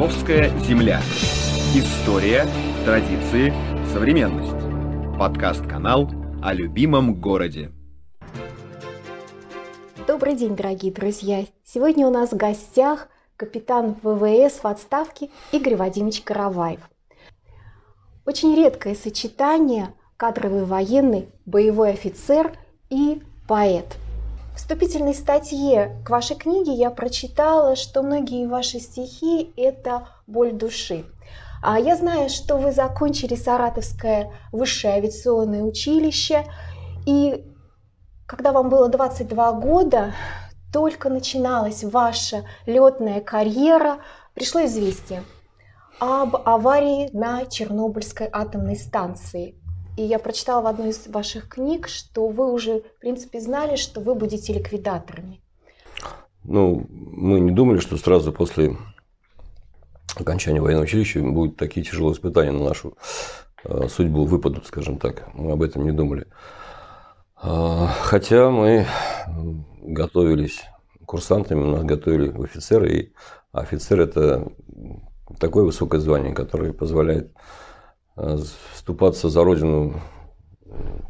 Московская земля. История, традиции, современность. Подкаст-канал о любимом городе. Добрый день, дорогие друзья! Сегодня у нас в гостях капитан ВВС в отставке Игорь Вадимович Караваев. Очень редкое сочетание кадровый военный, боевой офицер и поэт – вступительной статье к вашей книге я прочитала, что многие ваши стихи – это боль души. А я знаю, что вы закончили Саратовское высшее авиационное училище, и когда вам было 22 года, только начиналась ваша летная карьера, пришло известие об аварии на Чернобыльской атомной станции. И я прочитала в одной из ваших книг, что вы уже, в принципе, знали, что вы будете ликвидаторами. Ну, мы не думали, что сразу после окончания военного училища будут такие тяжелые испытания на нашу э, судьбу выпадут, скажем так. Мы об этом не думали. А, хотя мы готовились курсантами, нас готовили в офицеры, и офицер – это такое высокое звание, которое позволяет Э, вступаться за родину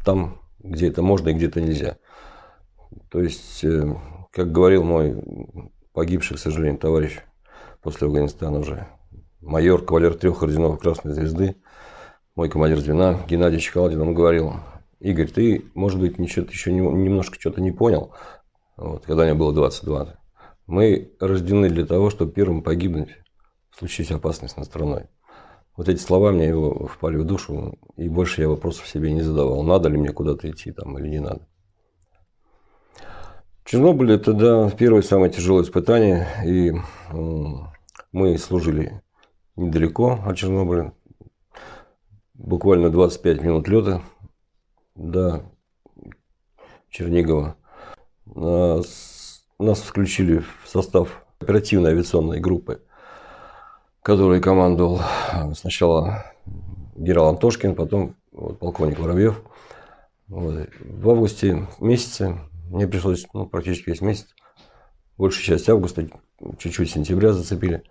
там, где это можно и где это нельзя. То есть, э, как говорил мой погибший, к сожалению, товарищ после Афганистана уже, майор, кавалер трех орденов Красной Звезды, мой командир звена Геннадий Чекаладин, он говорил, Игорь, ты, может быть, ничего, еще немножко что-то не понял, вот, когда мне было 22. Мы рождены для того, чтобы первым погибнуть в случае опасности над страной. Вот эти слова мне его впали в душу, и больше я вопросов себе не задавал. Надо ли мне куда-то идти там или не надо. Чернобыль – это, да, первое самое тяжелое испытание, и мы служили недалеко от Чернобыля, буквально 25 минут лета до Чернигова. Нас, включили в состав оперативной авиационной группы – который командовал э, сначала генерал Антошкин, потом вот, полковник Воробьев. Вот. В августе месяце мне пришлось ну, практически весь месяц, большую часть августа, чуть-чуть сентября зацепили,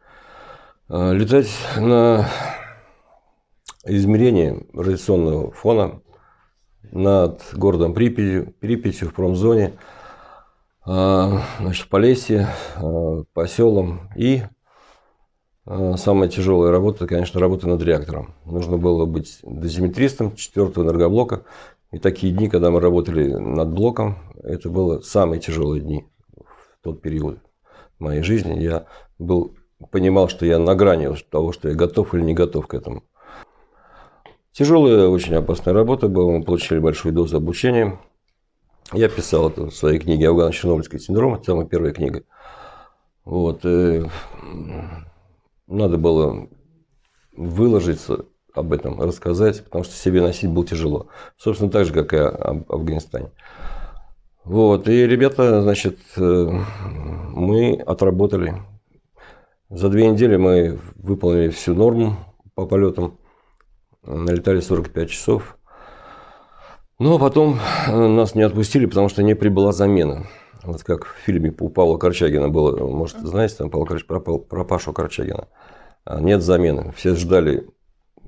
э, летать на измерение радиационного фона над городом Припятью, Припятью в промзоне, э, значит, в Полесье, по селам и самая тяжелая работа, конечно, работа над реактором. Нужно было быть дозиметристом четвертого энергоблока. И такие дни, когда мы работали над блоком, это было самые тяжелые дни в тот период моей жизни. Я был, понимал, что я на грани того, что я готов или не готов к этому. Тяжелая, очень опасная работа была. Мы получили большую дозу обучения. Я писал это в своей книге «Афгано-Чернобыльский синдром». Это самая первая книга. Вот. Э, надо было выложиться об этом, рассказать, потому что себе носить было тяжело. Собственно, так же, как и об Афганистане. Вот, и ребята, значит, э, мы отработали. За две недели мы выполнили всю норму по полетам, налетали 45 часов. Но потом нас не отпустили, потому что не прибыла замена. Вот как в фильме у Павла Корчагина было, может, знаете, там Павел Корч... про, про Пашу Корчагина. А нет замены. Все ждали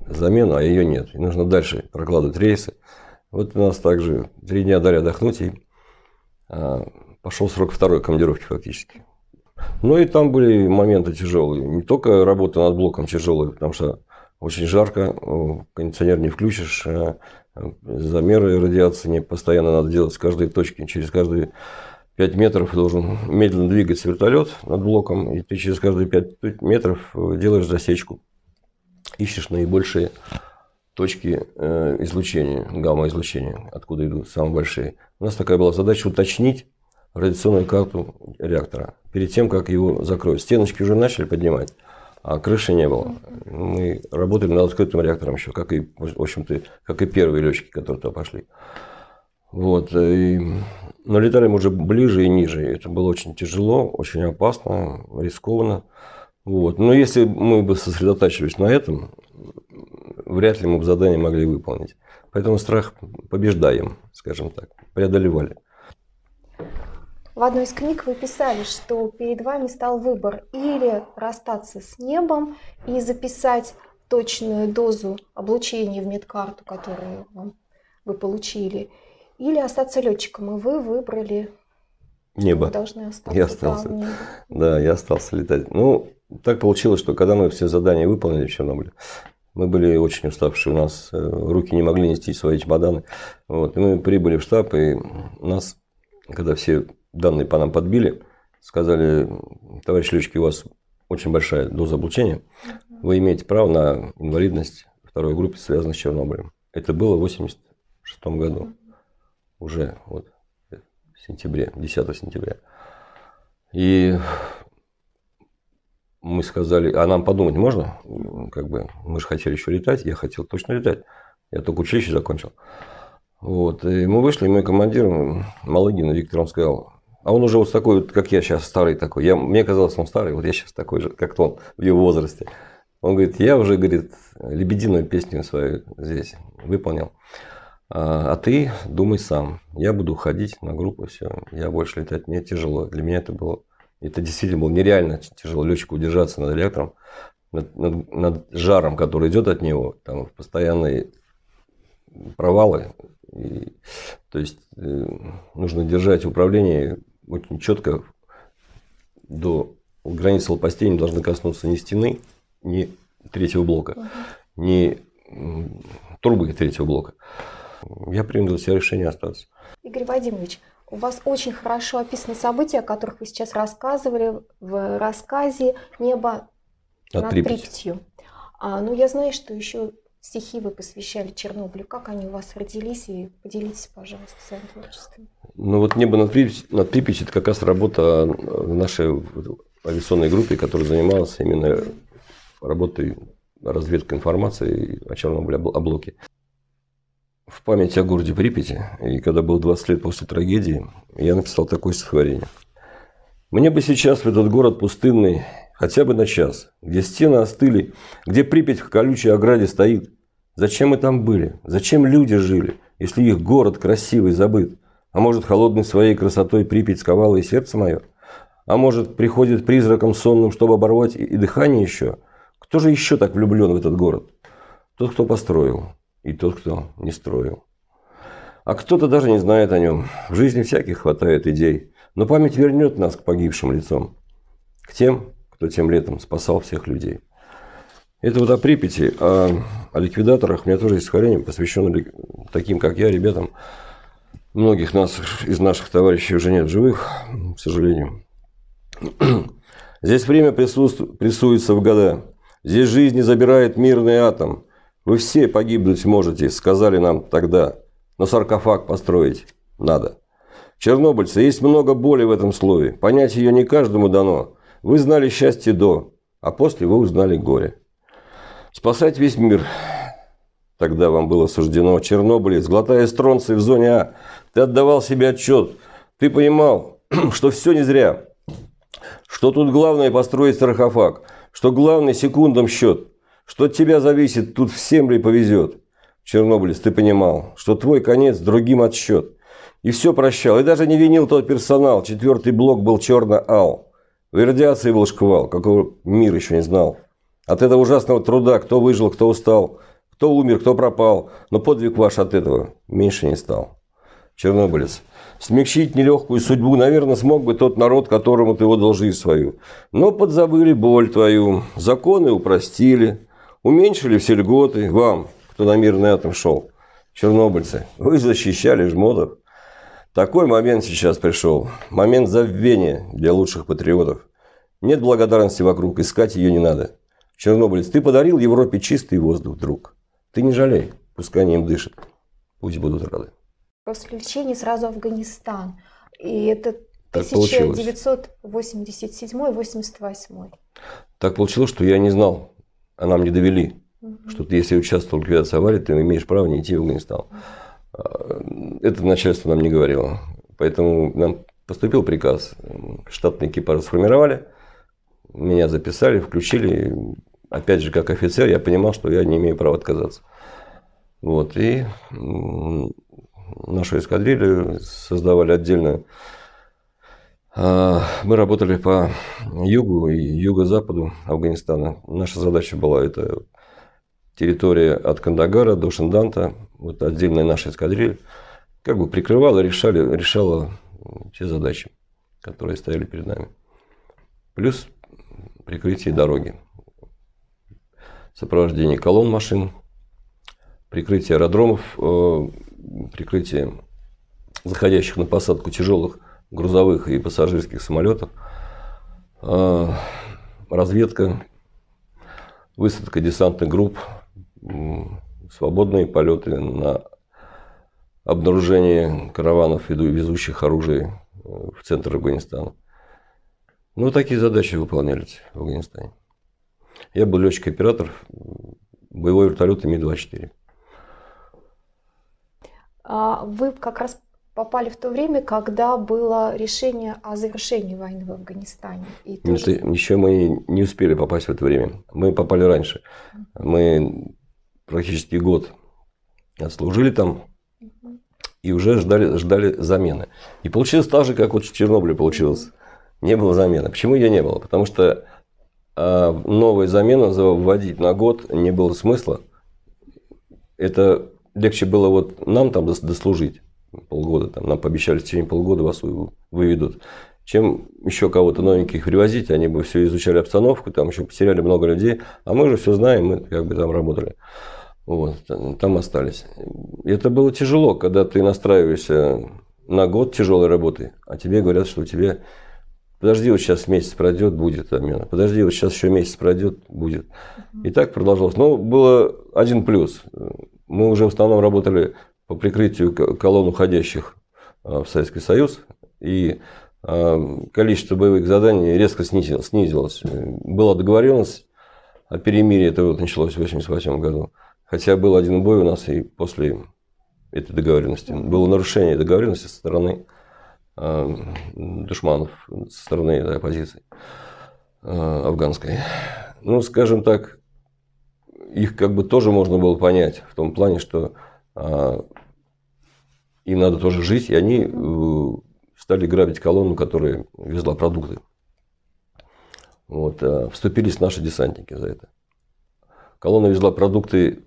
замену, а ее нет. И нужно дальше прокладывать рейсы. Вот у нас также три дня дали отдохнуть, и а, пошел срок второй командировки фактически. Ну и там были моменты тяжелые. Не только работа над блоком тяжелая, потому что очень жарко, кондиционер не включишь, а замеры радиации постоянно надо делать с каждой точки, через каждые 5 метров должен медленно двигаться вертолет над блоком, и ты через каждые 5 метров э, делаешь засечку. Ищешь наибольшие точки э, излучения, гамма-излучения, откуда идут самые большие. У нас такая была задача уточнить радиационную карту реактора перед тем, как его закроют. Стеночки уже начали поднимать, а крыши не было. Мы работали над открытым реактором еще, как и, в общем-то, как и первые летчики, которые туда пошли. Вот, и но летали мы уже ближе и ниже. Это было очень тяжело, очень опасно, рискованно. Вот. Но если мы бы сосредотачивались на этом, вряд ли мы бы задание могли выполнить. Поэтому страх побеждаем, скажем так, преодолевали. В одной из книг вы писали, что перед вами стал выбор или расстаться с небом и записать точную дозу облучения в медкарту, которую вы получили, или остаться летчиком, и вы выбрали Небо. Вы должны остаться. Я остался. Небе. Да, я остался летать. Ну, так получилось, что когда мы все задания выполнили в Чернобыле, мы были очень уставшие, у нас э, руки не могли нести свои чемоданы. Вот. И мы прибыли в штаб, и нас, когда все данные по нам подбили, сказали, товарищ летчики, у вас очень большая доза облучения, вы имеете право на инвалидность второй группы, связанной с Чернобылем. Это было в 86 году, уже вот в сентябре, 10 сентября. И мы сказали, а нам подумать можно? Как бы мы же хотели еще летать, я хотел точно летать. Я только училище закончил. Вот. И мы вышли, и мой командир, Малыгин Виктор, он сказал, а он уже вот такой, вот, как я сейчас, старый такой. Я, мне казалось, он старый, вот я сейчас такой же, как он в его возрасте. Он говорит, я уже, говорит, лебединую песню свою здесь выполнил. А, а ты думай сам. Я буду уходить на группу, все. Я больше летать, мне тяжело. Для меня это было это действительно было нереально тяжело летчику удержаться над реактором, над, над, над жаром, который идет от него, там постоянные провалы. И, то есть э, нужно держать управление очень четко до границы лопастей не должны коснуться ни стены, ни третьего блока, ни трубы третьего блока. Я принял для себя решение остаться. Игорь Вадимович, у вас очень хорошо описаны события, о которых вы сейчас рассказывали в рассказе «Небо над, над Припятью». А, ну, я знаю, что еще стихи вы посвящали Чернобылю. Как они у вас родились? И поделитесь, пожалуйста, своим творчеством. Ну, вот «Небо над Припятью», над Припятью – это как раз работа в нашей авиационной группе, которая занималась именно работой разведкой информации о Чернобыле, о блоке в память о городе Припяти, и когда был 20 лет после трагедии, я написал такое стихотворение. «Мне бы сейчас в этот город пустынный хотя бы на час, где стены остыли, где Припять в колючей ограде стоит. Зачем мы там были? Зачем люди жили, если их город красивый забыт? А может, холодной своей красотой Припять сковала и сердце мое? А может, приходит призраком сонным, чтобы оборвать и дыхание еще? Кто же еще так влюблен в этот город? Тот, кто построил, и тот, кто не строил. А кто-то даже не знает о нем. В жизни всяких хватает идей. Но память вернет нас к погибшим лицом. К тем, кто тем летом спасал всех людей. Это вот о Припяти, о, о ликвидаторах. У меня тоже есть стихотворение, посвященное таким, как я, ребятам. Многих нас, из наших товарищей уже нет живых, к сожалению. Здесь время присутствует, прессуется в года. Здесь жизнь не забирает мирный атом. Вы все погибнуть можете, сказали нам тогда, но саркофаг построить надо. Чернобыльцы, есть много боли в этом слове. Понять ее не каждому дано. Вы знали счастье до, а после вы узнали горе. Спасать весь мир тогда вам было суждено. Чернобыль, глотая стронций в зоне А, ты отдавал себе отчет. Ты понимал, что все не зря. Что тут главное построить саркофаг. Что главный секундам счет. Что от тебя зависит, тут всем ли повезет. Чернобылец, ты понимал, что твой конец другим отсчет. И все прощал, и даже не винил тот персонал. Четвертый блок был черно-ал. В радиации был шквал, какого мир еще не знал. От этого ужасного труда, кто выжил, кто устал, кто умер, кто пропал. Но подвиг ваш от этого меньше не стал. Чернобылец, смягчить нелегкую судьбу, наверное, смог бы тот народ, которому ты отдал жизнь свою. Но подзабыли боль твою, законы упростили, Уменьшили все льготы вам, кто на мирный атом шел. Чернобыльцы, вы защищали жмотов. Такой момент сейчас пришел. Момент забвения для лучших патриотов. Нет благодарности вокруг, искать ее не надо. Чернобыльц, ты подарил Европе чистый воздух, друг. Ты не жалей, пускай они им дышат. Пусть будут рады. После лечения сразу Афганистан. И это 1987-88. Так получилось, что я не знал, а нам не довели, что ты, если участвовал в ликвидации аварии, ты имеешь право не идти в Афганистан. А, это начальство нам не говорило. Поэтому нам поступил приказ. Штатный экипаж сформировали, меня записали, включили. Опять же, как офицер, я понимал, что я не имею права отказаться. Вот, и нашу эскадрилью создавали отдельную А, мы работали по югу и юго-западу Афганистана. Наша задача была это территория от Кандагара до Шинданта, вот отдельная наша эскадрилья, как бы прикрывала, решали, решала все задачи, которые стояли перед нами. Плюс прикрытие дороги, сопровождение колонн машин, прикрытие аэродромов, э, прикрытие заходящих на посадку тяжелых грузовых и пассажирских самолетов, э, разведка, высадка десантных групп, свободные полеты на обнаружение караванов, везущих оружие э, в центр Афганистана. Ну, такие задачи выполнялись в Афганистане. Я был летчик-оператор боевой вертолета Ми-24. А вы как раз попали в то время, когда было решение о завершении войны в Афганистане. И тоже... Нет, еще мы не успели попасть в это время. Мы попали раньше. Мы практически год отслужили там и уже ждали, ждали замены. И получилось так же, как вот в Чернобыле получилось. Не было замены. Почему ее не было? Потому что а новую замену вводить на год не было смысла. Это легче было вот нам там дослужить полгода. Там, нам пообещали в течение полгода вас выведут. Чем еще кого-то новеньких привозить, они бы все изучали обстановку, там еще потеряли много людей, а мы же все знаем, мы как бы там работали. Вот, там остались. Это было тяжело, когда ты настраиваешься на год тяжелой работы, а тебе говорят, что у тебя Подожди, вот сейчас месяц пройдет, будет обмена. Подожди, вот сейчас еще месяц пройдет, будет. И так продолжалось. Но было один плюс. Мы уже в основном работали по прикрытию колонн уходящих а, в Советский Союз. И а, количество боевых заданий резко снизилось. Была договоренность о перемирии, это вот началось в 1988 году. Хотя был один бой у нас и после этой договоренности. Было нарушение договоренности со стороны Э, душманов со стороны оппозиции э, афганской. Ну, скажем так, их как бы тоже можно было понять в том плане, что э, им надо тоже жить, и они стали грабить колонну, которая везла продукты. Вот, вступились наши десантники за это. Колонна везла продукты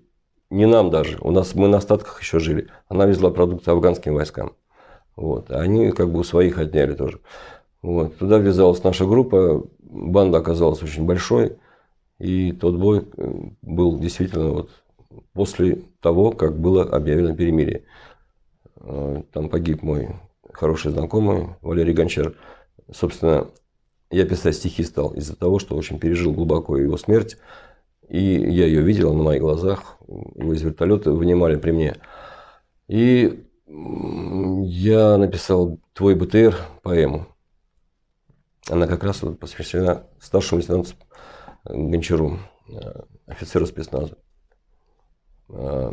не нам даже, у нас мы на остатках еще жили. Она везла продукты афганским войскам. Вот. Они как бы у своих отняли тоже. Вот. Туда ввязалась наша группа, банда оказалась очень большой, и тот бой э, был действительно вот после того, как было объявлено перемирие. Э, там погиб мой хороший знакомый Валерий Гончар. Собственно, я писать стихи стал из-за того, что очень пережил глубоко его смерть. И я ее видел на моих глазах. Его из вертолета вынимали при мне. И я написал «Твой БТР» поэму. Она как раз посвящена старшему лейтенанту Гончару, э, офицеру спецназа, э,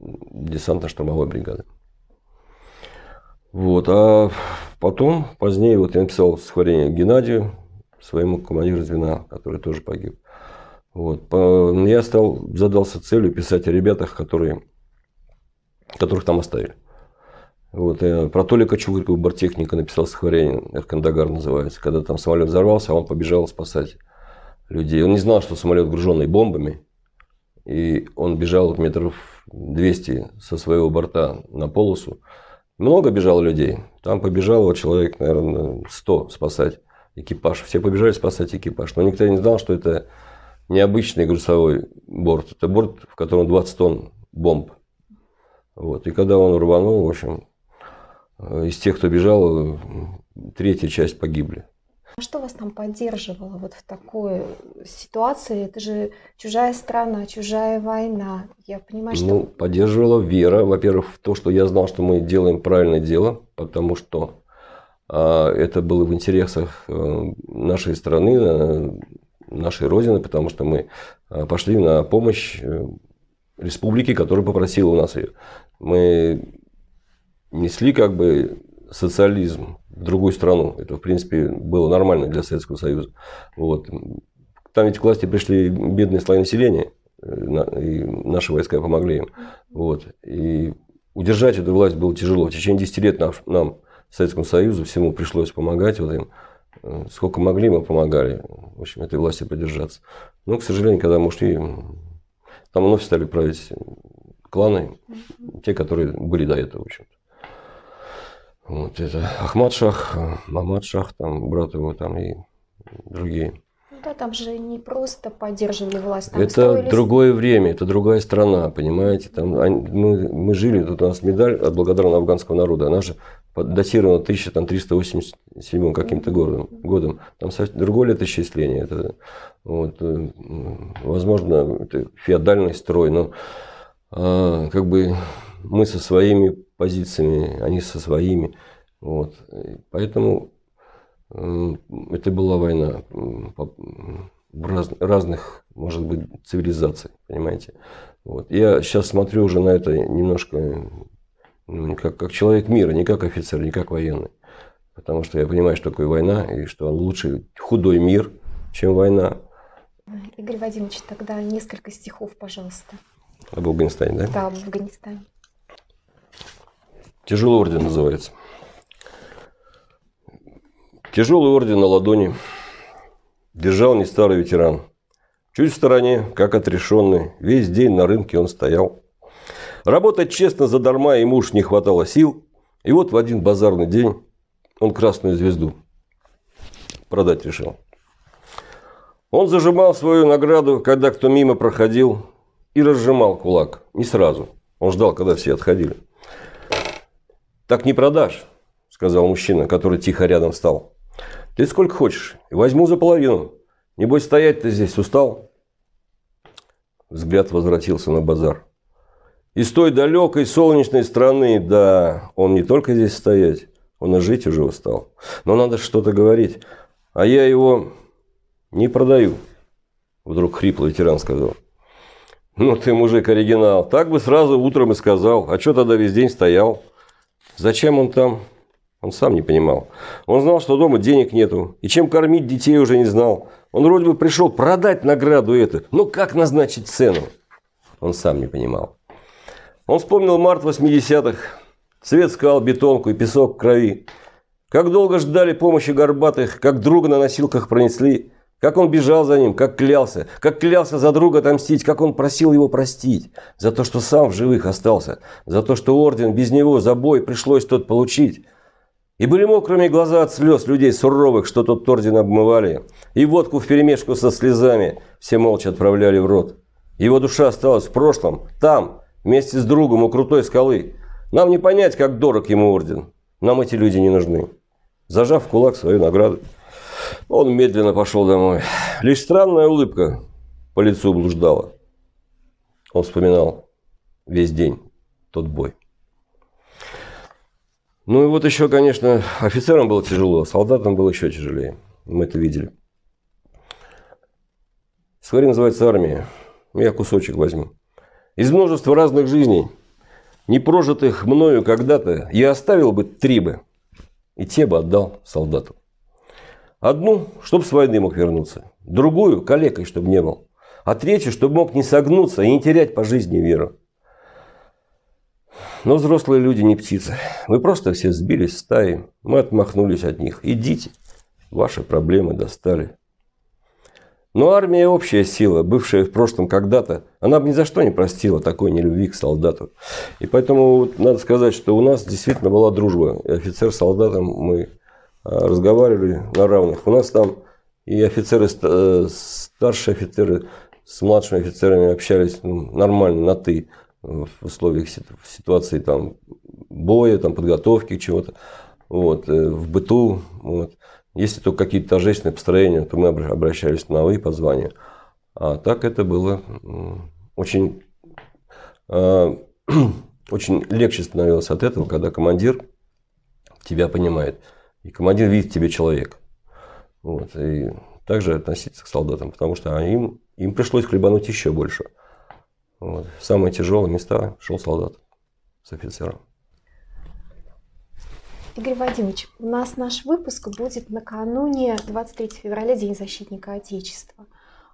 десантно-штурмовой бригады. Вот. А потом, позднее, вот я написал стихотворение Геннадию, своему командиру звена, который тоже погиб. Вот. Я стал, задался целью писать о ребятах, которые, которых там оставили. Вот, я про Толика Чугурькова, бортехника, написал стихотворение, Эркандагар называется, когда там самолет взорвался, а он побежал спасать людей. Он не знал, что самолет груженный бомбами, и он бежал метров 200 со своего борта на полосу. Много бежало людей. Там побежало человек, наверное, 100 спасать экипаж. Все побежали спасать экипаж. Но никто не знал, что это необычный грузовой борт. Это борт, в котором 20 тонн бомб. Вот. И когда он рванул, в общем, Э, из тех, кто бежал, третья часть погибли. А что вас там поддерживало вот в такой ситуации? Это же чужая страна, чужая война. Я понимаю, что... Ну, поддерживала вера, во-первых, в то, что я знал, что мы делаем правильное дело, потому что а, это было в интересах а, нашей страны, а, нашей Родины, потому что мы пошли на помощь э, республике, которая попросила у нас ее. Мы несли как бы социализм в другую страну. Это, в принципе, было нормально для Советского Союза. Вот. Там ведь к власти пришли бедные слои населения, э, и наши войска помогли им. Вот. И удержать эту власть было тяжело. В течение 10 лет нам, нам Советскому Союзу, всему пришлось помогать вот им. Э, сколько могли, мы помогали, в общем, этой власти поддержаться. Но, к сожалению, когда мы ушли, там вновь стали править кланы, те, которые были до этого, в общем-то. Вот это Ахмад Шах, Мамад Шах, там, брат его, там и другие. Ну да, там же не просто поддерживали власть. Там это строились... другое время, это другая страна, понимаете. Там, мы, мы жили, тут у нас медаль от благодарного афганского народа, она же датирована 1387 каким-то годом, годом. Там совсем другое летоисчисление. Это, вот, э, возможно, это феодальный строй, но а, как бы мы со своими позициями, они со своими. Вот. Поэтому это была война раз, разных, может быть, цивилизаций, понимаете. Вот. Я сейчас смотрю уже на это немножко как, как человек мира, не как офицер, не как военный. Потому что я понимаю, что такое война, и что лучше худой мир, чем война. Игорь Вадимович, тогда несколько стихов, пожалуйста. Об Афганистане, да? Да, об Афганистане. Тяжелый орден называется. Тяжелый орден на ладони держал не старый ветеран. Чуть в стороне, как отрешенный, весь день на рынке он стоял. Работать честно задарма ему уж не хватало сил. И вот в один базарный день он красную звезду продать решил. Он зажимал свою награду, когда кто мимо проходил, и разжимал кулак. Не сразу. Он ждал, когда все отходили. «Так не продашь», – сказал мужчина, который тихо рядом встал. «Ты сколько хочешь, возьму за половину. Небось, стоять ты здесь устал?» Взгляд возвратился на базар. Из той далекой солнечной страны, да, он не только здесь стоять, он и жить уже устал. Но надо что-то говорить. А я его не продаю. Вдруг хриплый ветеран сказал. Ну ты, мужик, оригинал. Так бы сразу утром и сказал. А что тогда весь день стоял? Зачем он там? Он сам не понимал. Он знал, что дома денег нету. И чем кормить детей уже не знал. Он вроде бы пришел продать награду эту. Но как назначить цену? Он сам не понимал. Он вспомнил март 80-х. Свет скал, бетонку и песок в крови. Как долго ждали помощи горбатых, как друга на носилках пронесли. Как он бежал за ним, как клялся, как клялся за друга отомстить, как он просил его простить. За то, что сам в живых остался, за то, что орден без него за бой пришлось тот получить. И были мокрыми глаза от слез людей суровых, что тот орден обмывали. И водку вперемешку со слезами все молча отправляли в рот. Его душа осталась в прошлом, там, вместе с другом у крутой скалы. Нам не понять, как дорог ему орден. Нам эти люди не нужны. Зажав в кулак свою награду. Он медленно пошел домой. Лишь странная улыбка по лицу блуждала. Он вспоминал весь день тот бой. Ну и вот еще, конечно, офицерам было тяжело, солдатам было еще тяжелее. Мы это видели. Скорее называется армия. Я кусочек возьму. Из множества разных жизней, не прожитых мною когда-то, я оставил бы три бы, и те бы отдал солдату. Одну, чтобы с войны мог вернуться. Другую, калекой, чтобы не был. А третью, чтобы мог не согнуться и не терять по жизни веру. Но взрослые люди не птицы. Вы просто все сбились в стаи. Мы отмахнулись от них. Идите. Ваши проблемы достали. Но армия общая сила, бывшая в прошлом когда-то, она бы ни за что не простила такой нелюбви к солдату. И поэтому надо сказать, что у нас действительно была дружба. Офицер с солдатом мы разговаривали на равных. У нас там и офицеры, э, старшие офицеры с младшими офицерами общались ну, нормально, на «ты», в условиях ситуации там, боя, там, подготовки чего-то, вот, э, в быту. Вот. Если только какие-то торжественные построения, то мы обращались на «вы» по званию. А так это было очень, очень легче становилось от этого, когда командир тебя понимает – и командир видит в тебе человек. Вот. И также относиться к солдатам, потому что им, им пришлось хлебануть еще больше. Вот. В самые тяжелые места шел солдат с офицером. Игорь Вадимович, у нас наш выпуск будет накануне 23 февраля, День защитника Отечества.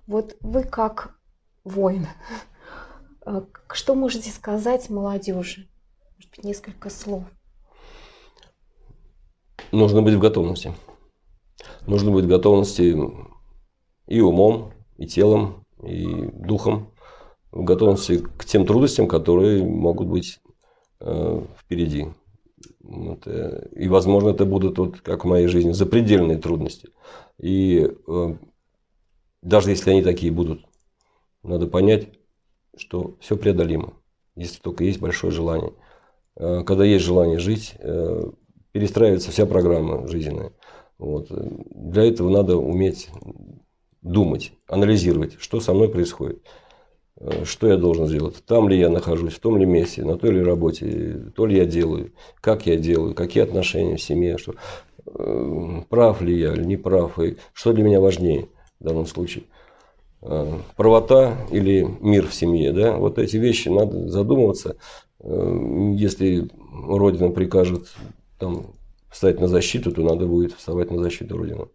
Вот вы как воин, э, что можете сказать молодежи? Может быть, несколько слов. Нужно быть в готовности. Нужно быть в готовности и умом, и телом, и духом. В готовности к тем трудностям, которые могут быть э, впереди. Вот, э, и, возможно, это будут, вот, как в моей жизни, запредельные трудности. И э, даже если они такие будут, надо понять, что все преодолимо, если только есть большое желание. Э, когда есть желание жить, э, перестраивается вся программа жизненная. Вот. Для этого надо уметь думать, анализировать, что со мной происходит, э, что я должен сделать, там ли я нахожусь, в том ли месте, на той ли работе, то ли я делаю, как я делаю, какие отношения в семье, что, прав ли я или не прав, и что для меня важнее в данном случае. Правота или мир в семье, да, вот эти вещи надо задумываться, если Родина прикажет там, встать на защиту, то надо будет вставать на защиту Родины.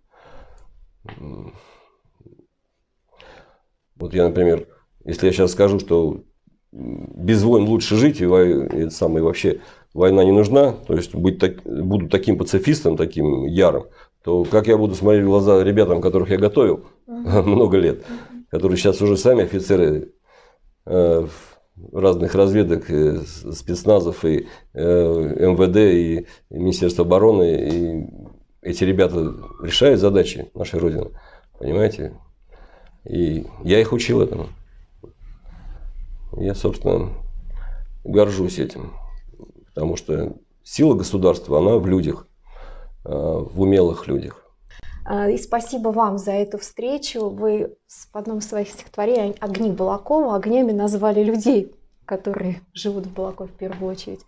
Вот я, например, если я сейчас скажу, что без войн лучше жить, и, и самое, вообще война не нужна, то есть быть так, буду таким пацифистом, таким ярым, то как я буду смотреть в глаза ребятам, которых я готовил uh-huh. много лет, которые сейчас уже сами офицеры э, разных разведок, э, спецназов и э, МВД и Министерство обороны. И эти ребята решают задачи нашей Родины. Понимаете? И я их учил этому. Я, собственно, горжусь этим. Потому что сила государства, она в людях, э, в умелых людях. А, и спасибо вам за эту встречу. Вы в одном из своих стихотворений «Огни Балакова» огнями назвали людей, которые живут в Балакове в первую очередь.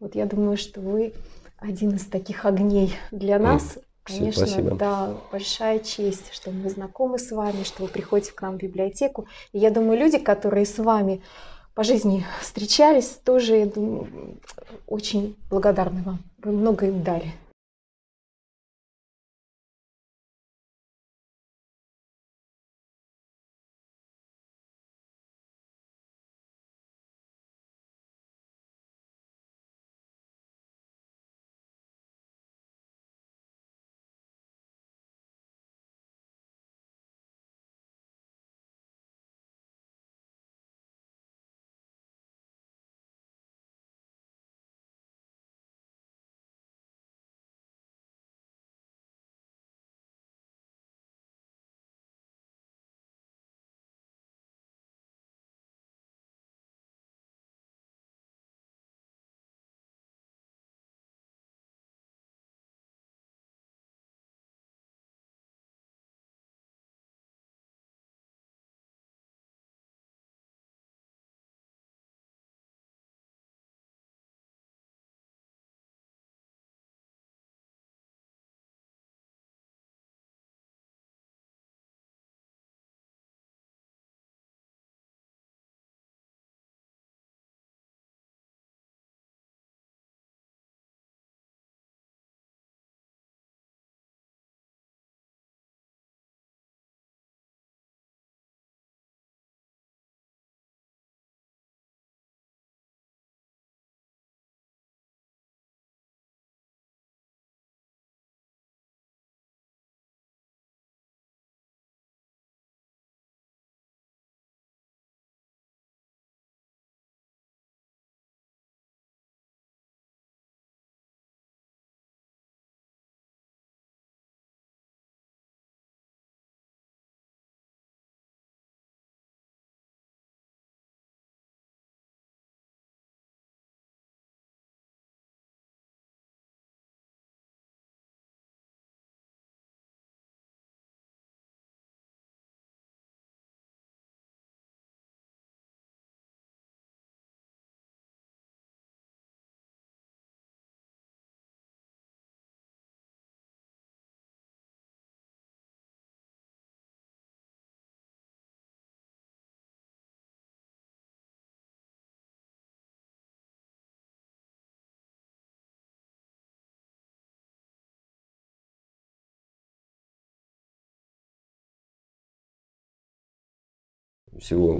Вот я думаю, что вы один из таких огней для нас. Конечно, Спасибо. да, большая честь, что мы знакомы с вами, что вы приходите к нам в библиотеку. И я думаю, люди, которые с вами по жизни встречались, тоже, я думаю, очень благодарны вам. Вы много им дали. Всего